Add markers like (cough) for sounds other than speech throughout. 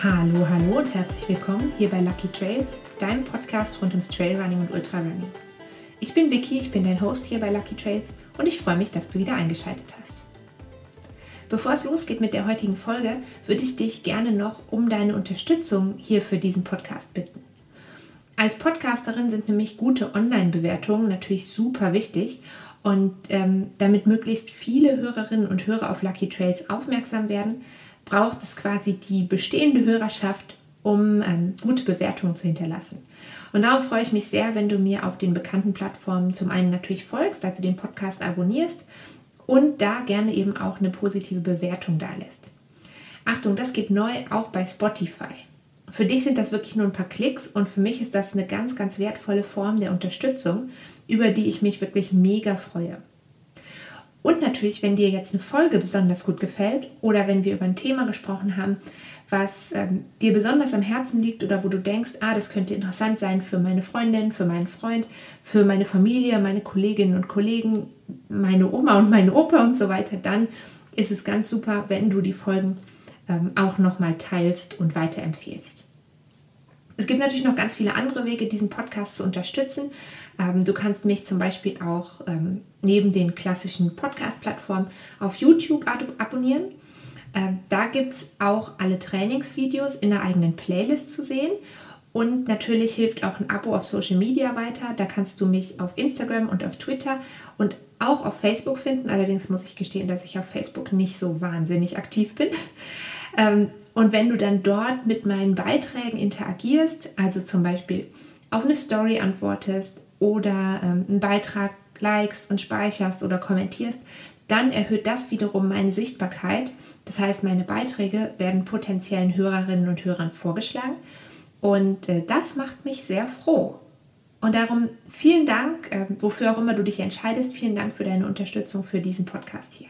Hallo, hallo und herzlich willkommen hier bei Lucky Trails, deinem Podcast rund ums Trailrunning und Ultrarunning. Ich bin Vicky, ich bin dein Host hier bei Lucky Trails und ich freue mich, dass du wieder eingeschaltet hast. Bevor es losgeht mit der heutigen Folge, würde ich dich gerne noch um deine Unterstützung hier für diesen Podcast bitten. Als Podcasterin sind nämlich gute Online-Bewertungen natürlich super wichtig und ähm, damit möglichst viele Hörerinnen und Hörer auf Lucky Trails aufmerksam werden, braucht es quasi die bestehende Hörerschaft, um ähm, gute Bewertungen zu hinterlassen. Und darauf freue ich mich sehr, wenn du mir auf den bekannten Plattformen zum einen natürlich folgst, also den Podcast abonnierst und da gerne eben auch eine positive Bewertung da lässt. Achtung, das geht neu auch bei Spotify. Für dich sind das wirklich nur ein paar Klicks und für mich ist das eine ganz, ganz wertvolle Form der Unterstützung, über die ich mich wirklich mega freue. Und natürlich, wenn dir jetzt eine Folge besonders gut gefällt oder wenn wir über ein Thema gesprochen haben, was ähm, dir besonders am Herzen liegt oder wo du denkst, ah, das könnte interessant sein für meine Freundin, für meinen Freund, für meine Familie, meine Kolleginnen und Kollegen, meine Oma und meine Opa und so weiter, dann ist es ganz super, wenn du die Folgen ähm, auch nochmal teilst und weiterempfehlst. Es gibt natürlich noch ganz viele andere Wege, diesen Podcast zu unterstützen. Ähm, du kannst mich zum Beispiel auch ähm, neben den klassischen Podcast-Plattformen auf YouTube ab abonnieren. Ähm, da gibt es auch alle Trainingsvideos in der eigenen Playlist zu sehen. Und natürlich hilft auch ein Abo auf Social Media weiter. Da kannst du mich auf Instagram und auf Twitter und auch auf Facebook finden. Allerdings muss ich gestehen, dass ich auf Facebook nicht so wahnsinnig aktiv bin. (laughs) Und wenn du dann dort mit meinen Beiträgen interagierst, also zum Beispiel auf eine Story antwortest oder ähm, einen Beitrag likest und speicherst oder kommentierst, dann erhöht das wiederum meine Sichtbarkeit. Das heißt, meine Beiträge werden potenziellen Hörerinnen und Hörern vorgeschlagen und äh, das macht mich sehr froh. Und darum vielen Dank, äh, wofür auch immer du dich entscheidest, vielen Dank für deine Unterstützung für diesen Podcast hier.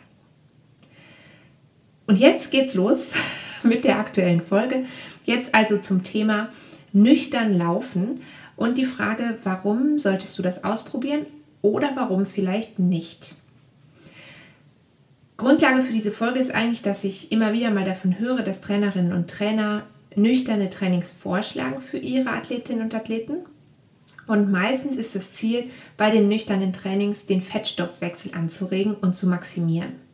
Und jetzt geht's los (laughs) (laughs) mit der aktuellen Folge. Jetzt also zum Thema nüchtern laufen und die Frage, warum solltest du das ausprobieren oder warum vielleicht nicht? Grundlage für diese Folge ist eigentlich, dass ich immer wieder mal davon höre, dass Trainerinnen und Trainer nüchterne Trainings vorschlagen für ihre Athletinnen und Athleten. Und meistens ist das Ziel bei den nüchternen Trainings, den Fettstoffwechsel anzuregen und zu maximieren.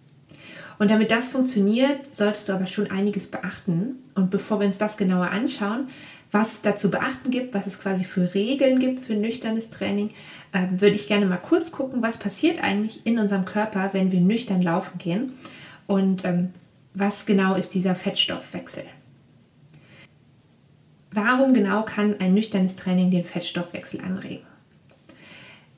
Und damit das funktioniert, solltest du aber schon einiges beachten. Und bevor wir uns das genauer anschauen, was es da zu beachten gibt, was es quasi für Regeln gibt für nüchternes Training, äh, würde ich gerne mal kurz gucken, was passiert eigentlich in unserem Körper, wenn wir nüchtern laufen gehen und ähm, was genau ist dieser Fettstoffwechsel. Warum genau kann ein nüchternes Training den Fettstoffwechsel anregen?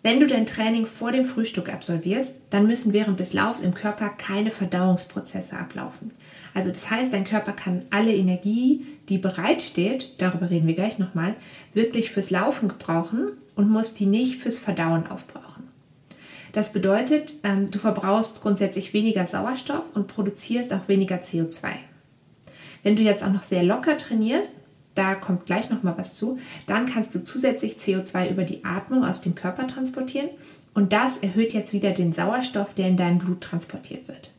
Wenn du dein Training vor dem Frühstück absolvierst, dann müssen während des Laufs im Körper keine Verdauungsprozesse ablaufen. Also das heißt, dein Körper kann alle Energie, die bereitsteht, darüber reden wir gleich nochmal, wirklich fürs Laufen gebrauchen und muss die nicht fürs Verdauen aufbrauchen. Das bedeutet, ähm, du verbrauchst grundsätzlich weniger Sauerstoff und produzierst auch weniger CO2. Wenn du jetzt auch noch sehr locker trainierst, da kommt gleich noch mal was zu, dann kannst du zusätzlich CO2 über die Atmung aus dem Körper transportieren und das erhöht jetzt wieder den Sauerstoff, der in deinem Blut transportiert wird.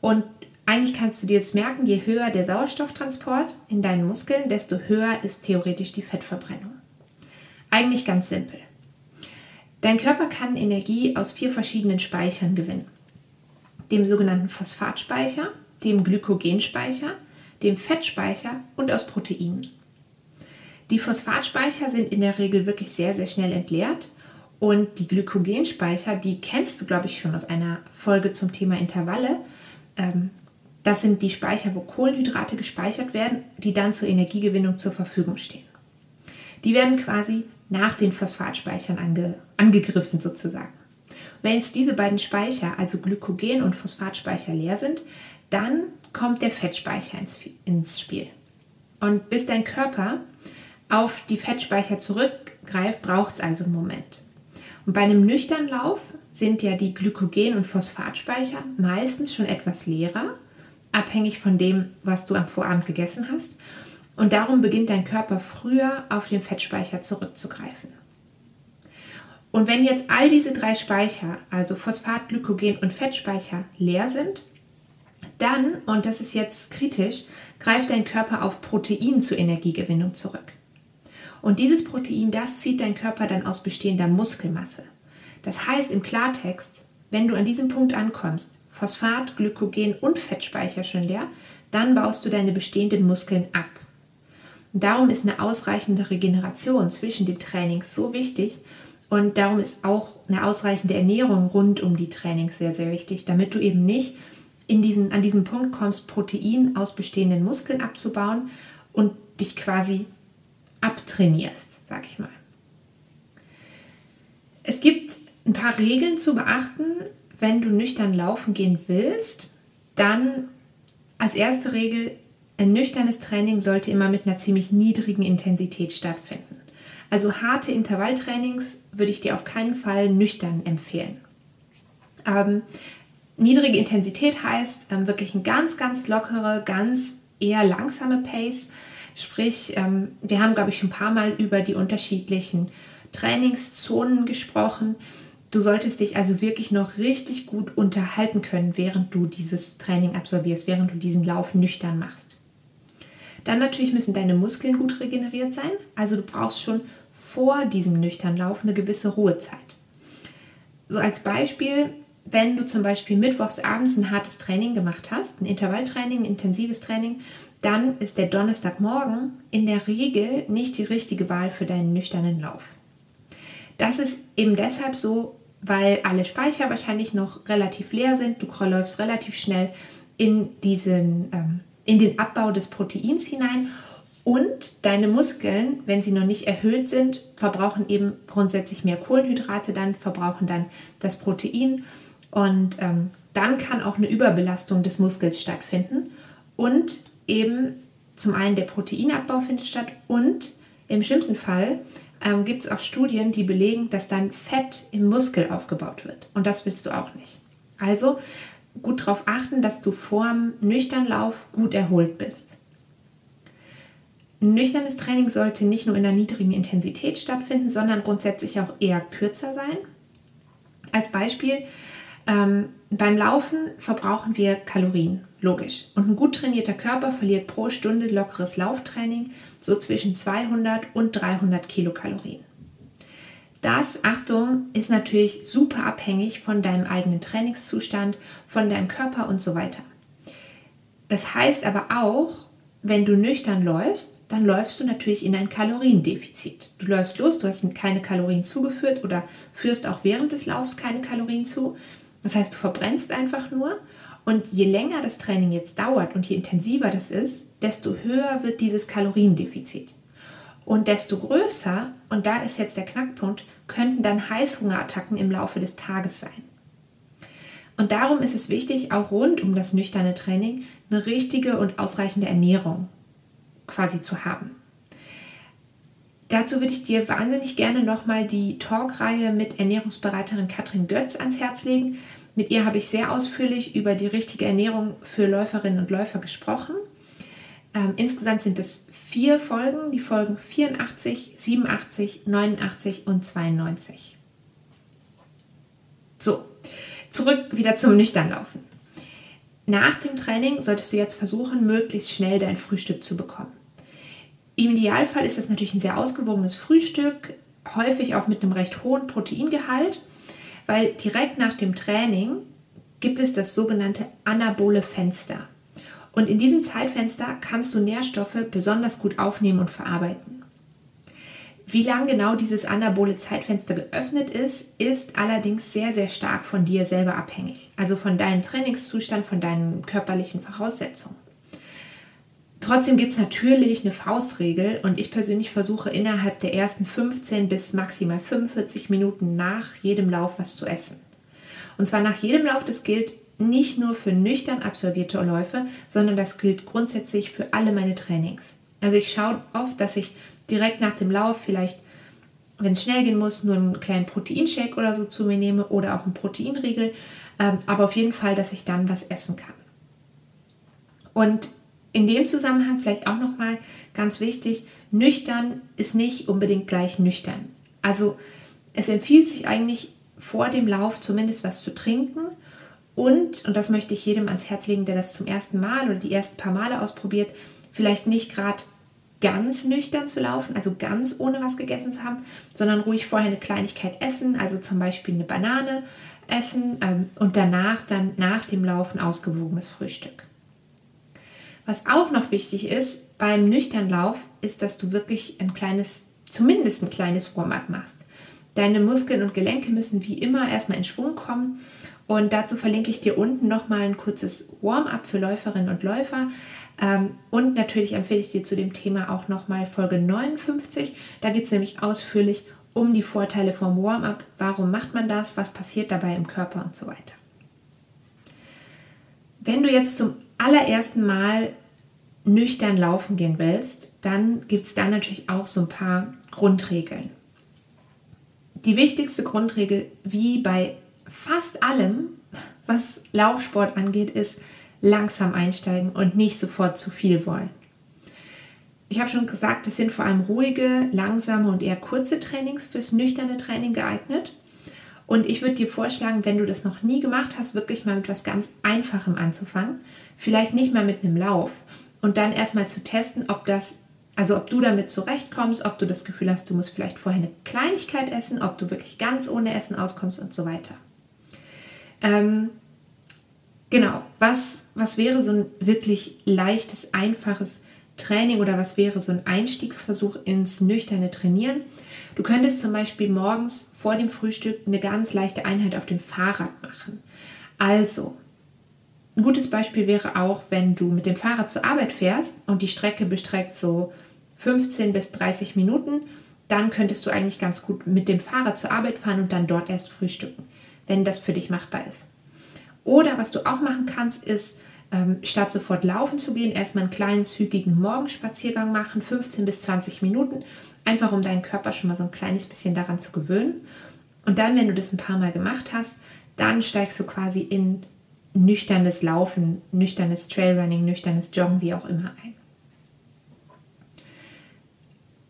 Und eigentlich kannst du dir jetzt merken, je höher der Sauerstofftransport in deinen Muskeln, desto höher ist theoretisch die Fettverbrennung. Eigentlich ganz simpel. Dein Körper kann Energie aus vier verschiedenen Speichern gewinnen. Dem sogenannten Phosphatspeicher, dem Glykogenspeicher, dem Fettspeicher und aus Proteinen. Die Phosphatspeicher sind in der Regel wirklich sehr, sehr schnell entleert und die Glykogenspeicher, die kennst du, glaube ich, schon aus einer Folge zum Thema Intervalle. Ähm, das sind die Speicher, wo Kohlenhydrate gespeichert werden, die dann zur Energiegewinnung zur Verfügung stehen. Die werden quasi nach den Phosphatspeichern ange, angegriffen sozusagen. Wenn jetzt diese beiden Speicher, also Glykogen und Phosphatspeicher leer sind, dann kommt der Fettspeicher ins, ins Spiel. Und bis dein Körper auf die Fettspeicher zurückgreift, braucht es also einen Moment. Und bei einem nüchternen Lauf sind ja die Glykogen- und Phosphatspeicher meistens schon etwas leerer, abhängig von dem, was du am Vorabend gegessen hast. Und darum beginnt dein Körper früher auf den Fettspeicher zurückzugreifen. Und wenn jetzt all diese drei Speicher, also Phosphat, Glykogen und Fettspeicher, leer sind, dann, und das ist jetzt kritisch, greift dein Körper auf Protein zur Energiegewinnung zurück. Und dieses Protein, das zieht dein Körper dann aus bestehender Muskelmasse. Das heißt im Klartext, wenn du an diesem Punkt ankommst, Phosphat, Glykogen und Fettspeicher schon leer, dann baust du deine bestehenden Muskeln ab. Und darum ist eine ausreichende Regeneration zwischen den Trainings so wichtig und darum ist auch eine ausreichende Ernährung rund um die Trainings sehr, sehr wichtig, damit du eben nicht in diesen, an diesen Punkt kommst, Protein aus bestehenden Muskeln abzubauen und dich quasi abtrainierst, sag ich mal. Es gibt ein paar Regeln zu beachten, wenn du nüchtern laufen gehen willst. Dann als erste Regel, ein nüchternes Training sollte immer mit einer ziemlich niedrigen Intensität stattfinden. Also harte Intervalltrainings würde ich dir auf keinen Fall nüchtern empfehlen. Ähm, niedrige Intensität heißt ähm, wirklich ein ganz, ganz lockere, ganz eher langsame Pace. Sprich, ähm, wir haben, glaube ich, schon ein paar Mal über die unterschiedlichen Trainingszonen gesprochen. Du solltest dich also wirklich noch richtig gut unterhalten können, während du dieses Training absolvierst, während du diesen Lauf nüchtern machst. Dann natürlich müssen deine Muskeln gut regeneriert sein. Also du brauchst schon vor diesem nüchtern Lauf eine gewisse Ruhezeit. So als Beispiel, wenn du zum Beispiel mittwochs abends ein hartes Training gemacht hast, ein Intervalltraining, ein intensives Training, dann ist der Donnerstagmorgen in der Regel nicht die richtige Wahl für deinen nüchternen Lauf. Das ist eben deshalb so, weil alle Speicher wahrscheinlich noch relativ leer sind. Du läufst relativ schnell in, diesen, ähm, in den Abbau des Proteins hinein und deine Muskeln, wenn sie noch nicht erhöht sind, verbrauchen eben grundsätzlich mehr Kohlenhydrate, dann verbrauchen dann das Protein und ähm, dann kann auch eine Überbelastung des Muskels stattfinden und eben zum einen der Proteinabbau findet statt und im schlimmsten Fall ähm, gibt es auch Studien, die belegen, dass dann Fett im Muskel aufgebaut wird und das willst du auch nicht. Also gut darauf achten, dass du vorm nüchternen Lauf gut erholt bist. Nüchternes Training sollte nicht nur in einer niedrigen Intensität stattfinden, sondern grundsätzlich auch eher kürzer sein. Als Beispiel, ähm, beim Laufen verbrauchen wir Kalorien, logisch. Und ein gut trainierter Körper verliert pro Stunde lockeres Lauftraining so zwischen 200 und 300 Kilokalorien. Das, Achtung, ist natürlich super abhängig von deinem eigenen Trainingszustand, von deinem Körper und so weiter. Das heißt aber auch, wenn du nüchtern läufst, dann läufst du natürlich in ein Kaloriendefizit. Du läufst los, du hast keine Kalorien zugeführt oder führst auch während des Laufs keine Kalorien zu. Das heißt, du verbrennst einfach nur. Und je länger das Training jetzt dauert und je intensiver das ist, desto höher wird dieses Kaloriendefizit. Und desto größer, und da ist jetzt der Knackpunkt, könnten dann Heißhungerattacken im Laufe des Tages sein. Und darum ist es wichtig, auch rund um das nüchterne Training eine richtige und ausreichende Ernährung quasi zu haben. Dazu würde ich dir wahnsinnig gerne nochmal die Talkreihe mit Ernährungsberaterin Katrin Götz ans Herz legen. Mit ihr habe ich sehr ausführlich über die richtige Ernährung für Läuferinnen und Läufer gesprochen. Ähm, insgesamt sind es vier Folgen, die Folgen 84, 87, 89 und 92. So, zurück wieder zum Nüchternlaufen. Nach dem Training solltest du jetzt versuchen, möglichst schnell dein Frühstück zu bekommen. Im Idealfall ist das natürlich ein sehr ausgewogenes Frühstück, häufig auch mit einem recht hohen Proteingehalt, weil direkt nach dem Training gibt es das sogenannte anabole Fenster. Und in diesem Zeitfenster kannst du Nährstoffe besonders gut aufnehmen und verarbeiten. Wie lang genau dieses anabole Zeitfenster geöffnet ist, ist allerdings sehr, sehr stark von dir selber abhängig. Also von deinem Trainingszustand, von deinen körperlichen Voraussetzungen. Trotzdem gibt es natürlich eine Faustregel und ich persönlich versuche innerhalb der ersten 15 bis maximal 45 Minuten nach jedem Lauf was zu essen. Und zwar nach jedem Lauf, das gilt nicht nur für nüchtern absolvierte Läufe, sondern das gilt grundsätzlich für alle meine Trainings. Also ich schaue oft, dass ich direkt nach dem Lauf vielleicht, wenn es schnell gehen muss, nur einen kleinen Proteinshake oder so zu mir nehme oder auch einen Proteinriegel, ähm, aber auf jeden Fall, dass ich dann was essen kann. Und in dem Zusammenhang vielleicht auch nochmal ganz wichtig, nüchtern ist nicht unbedingt gleich nüchtern. Also es empfiehlt sich eigentlich vor dem Lauf zumindest was zu trinken Und, und das möchte ich jedem ans Herz legen, der das zum ersten Mal oder die ersten paar Male ausprobiert, vielleicht nicht gerade ganz nüchtern zu laufen, also ganz ohne was gegessen zu haben, sondern ruhig vorher eine Kleinigkeit essen, also zum Beispiel eine Banane essen ähm, und danach dann nach dem Laufen ausgewogenes Frühstück. Was auch noch wichtig ist beim nüchtern Lauf, ist, dass du wirklich ein kleines, zumindest ein kleines Warm-up machst. Deine Muskeln und Gelenke müssen wie immer erstmal in Schwung kommen und dazu verlinke ich dir unten nochmal ein kurzes Warm-up für Läuferinnen und Läufer. Ähm, und natürlich empfehle ich dir zu dem Thema auch nochmal Folge 59. Da geht es nämlich ausführlich um die Vorteile vom Warm-up. Warum macht man das? Was passiert dabei im Körper und so weiter. Wenn du jetzt zum allerersten Mal nüchtern laufen gehen willst, dann gibt es da natürlich auch so ein paar Grundregeln. Die wichtigste Grundregel, wie bei fast allem, was Laufsport angeht, ist langsam einsteigen und nicht sofort zu viel wollen. Ich habe schon gesagt, es sind vor allem ruhige, langsame und eher kurze Trainings fürs nüchterne Training geeignet. Und ich würde dir vorschlagen, wenn du das noch nie gemacht hast, wirklich mal mit was ganz Einfachem anzufangen. Vielleicht nicht mal mit einem Lauf. Und dann erstmal zu testen, ob das, also ob du damit zurechtkommst, ob du das Gefühl hast, du musst vielleicht vorher eine Kleinigkeit essen, ob du wirklich ganz ohne Essen auskommst und so weiter. Ähm, genau, was, was wäre so ein wirklich leichtes, einfaches Training oder was wäre so ein Einstiegsversuch ins nüchterne Trainieren? Du könntest zum Beispiel morgens vor dem Frühstück eine ganz leichte Einheit auf dem Fahrrad machen. Also, ein gutes Beispiel wäre auch, wenn du mit dem Fahrrad zur Arbeit fährst und die Strecke bestreckt so 15 bis 30 Minuten, dann könntest du eigentlich ganz gut mit dem Fahrrad zur Arbeit fahren und dann dort erst frühstücken wenn das für dich machbar ist. Oder was du auch machen kannst, ist, ähm, statt sofort laufen zu gehen, erstmal einen kleinen zügigen Morgenspaziergang machen, 15 bis 20 Minuten, einfach um deinen Körper schon mal so ein kleines bisschen daran zu gewöhnen. Und dann, wenn du das ein paar Mal gemacht hast, dann steigst du quasi in nüchternes Laufen, nüchternes Trailrunning, nüchternes Joggen, wie auch immer ein.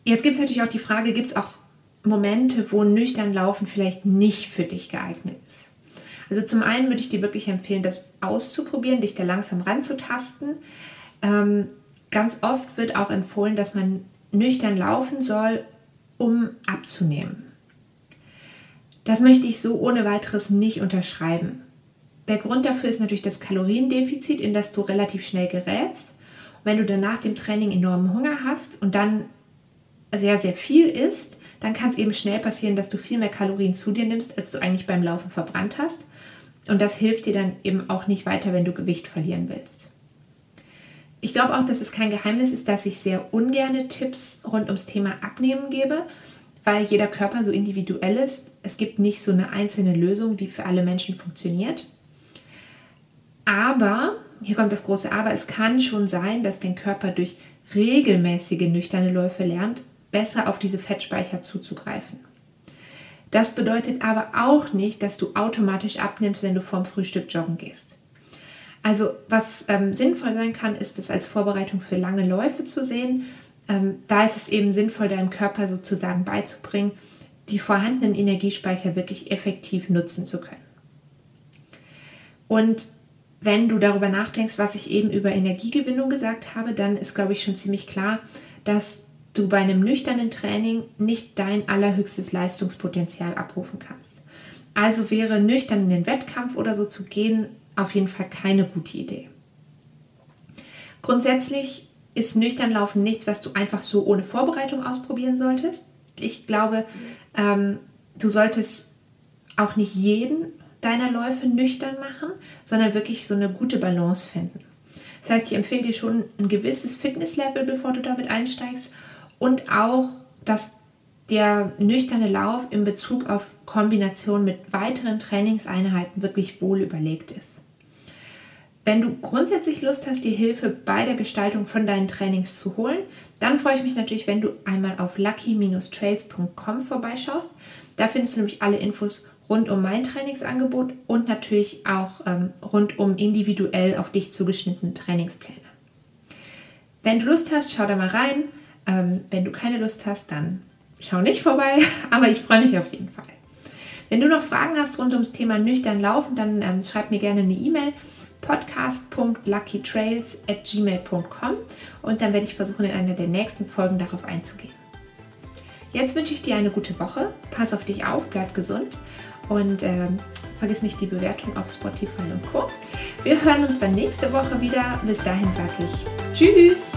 Jetzt gibt es natürlich auch die Frage, gibt es auch Momente, wo nüchtern Laufen vielleicht nicht für dich geeignet ist. Also zum einen würde ich dir wirklich empfehlen, das auszuprobieren, dich da langsam ranzutasten. Ähm, ganz oft wird auch empfohlen, dass man nüchtern laufen soll, um abzunehmen. Das möchte ich so ohne weiteres nicht unterschreiben. Der Grund dafür ist natürlich das Kaloriendefizit, in das du relativ schnell gerätst. Und wenn du dann nach dem Training enormen Hunger hast und dann sehr, sehr viel isst, dann kann es eben schnell passieren, dass du viel mehr Kalorien zu dir nimmst, als du eigentlich beim Laufen verbrannt hast. Und das hilft dir dann eben auch nicht weiter, wenn du Gewicht verlieren willst. Ich glaube auch, dass es kein Geheimnis ist, dass ich sehr ungerne Tipps rund ums Thema Abnehmen gebe, weil jeder Körper so individuell ist. Es gibt nicht so eine einzelne Lösung, die für alle Menschen funktioniert. Aber, hier kommt das große Aber, es kann schon sein, dass dein Körper durch regelmäßige nüchterne Läufe lernt, besser auf diese Fettspeicher zuzugreifen. Das bedeutet aber auch nicht, dass du automatisch abnimmst, wenn du vorm Frühstück joggen gehst. Also was ähm, sinnvoll sein kann, ist es als Vorbereitung für lange Läufe zu sehen. Ähm, da ist es eben sinnvoll, deinem Körper sozusagen beizubringen, die vorhandenen Energiespeicher wirklich effektiv nutzen zu können. Und wenn du darüber nachdenkst, was ich eben über Energiegewinnung gesagt habe, dann ist, glaube ich, schon ziemlich klar, dass du bei einem nüchternen Training nicht dein allerhöchstes Leistungspotenzial abrufen kannst. Also wäre nüchtern in den Wettkampf oder so zu gehen auf jeden Fall keine gute Idee. Grundsätzlich ist nüchtern Laufen nichts, was du einfach so ohne Vorbereitung ausprobieren solltest. Ich glaube, ähm, du solltest auch nicht jeden deiner Läufe nüchtern machen, sondern wirklich so eine gute Balance finden. Das heißt, ich empfehle dir schon ein gewisses Fitnesslevel, bevor du damit einsteigst und auch, dass der nüchterne Lauf in Bezug auf Kombination mit weiteren Trainingseinheiten wirklich wohl überlegt ist. Wenn du grundsätzlich Lust hast, dir Hilfe bei der Gestaltung von deinen Trainings zu holen, dann freue ich mich natürlich, wenn du einmal auf lucky-trails.com vorbeischaust. Da findest du nämlich alle Infos rund um mein Trainingsangebot und natürlich auch ähm, rund um individuell auf dich zugeschnittene Trainingspläne. Wenn du Lust hast, schau da mal rein. Ähm, wenn du keine Lust hast, dann schau nicht vorbei, (laughs) aber ich freue mich auf jeden Fall. Wenn du noch Fragen hast rund ums Thema nüchtern laufen, dann ähm, schreib mir gerne eine E-Mail podcast.luckytrails at gmail.com und dann werde ich versuchen, in einer der nächsten Folgen darauf einzugehen. Jetzt wünsche ich dir eine gute Woche. Pass auf dich auf, bleib gesund und äh, vergiss nicht die Bewertung auf Spotify und Co. Wir hören uns dann nächste Woche wieder. Bis dahin sage ich Tschüss!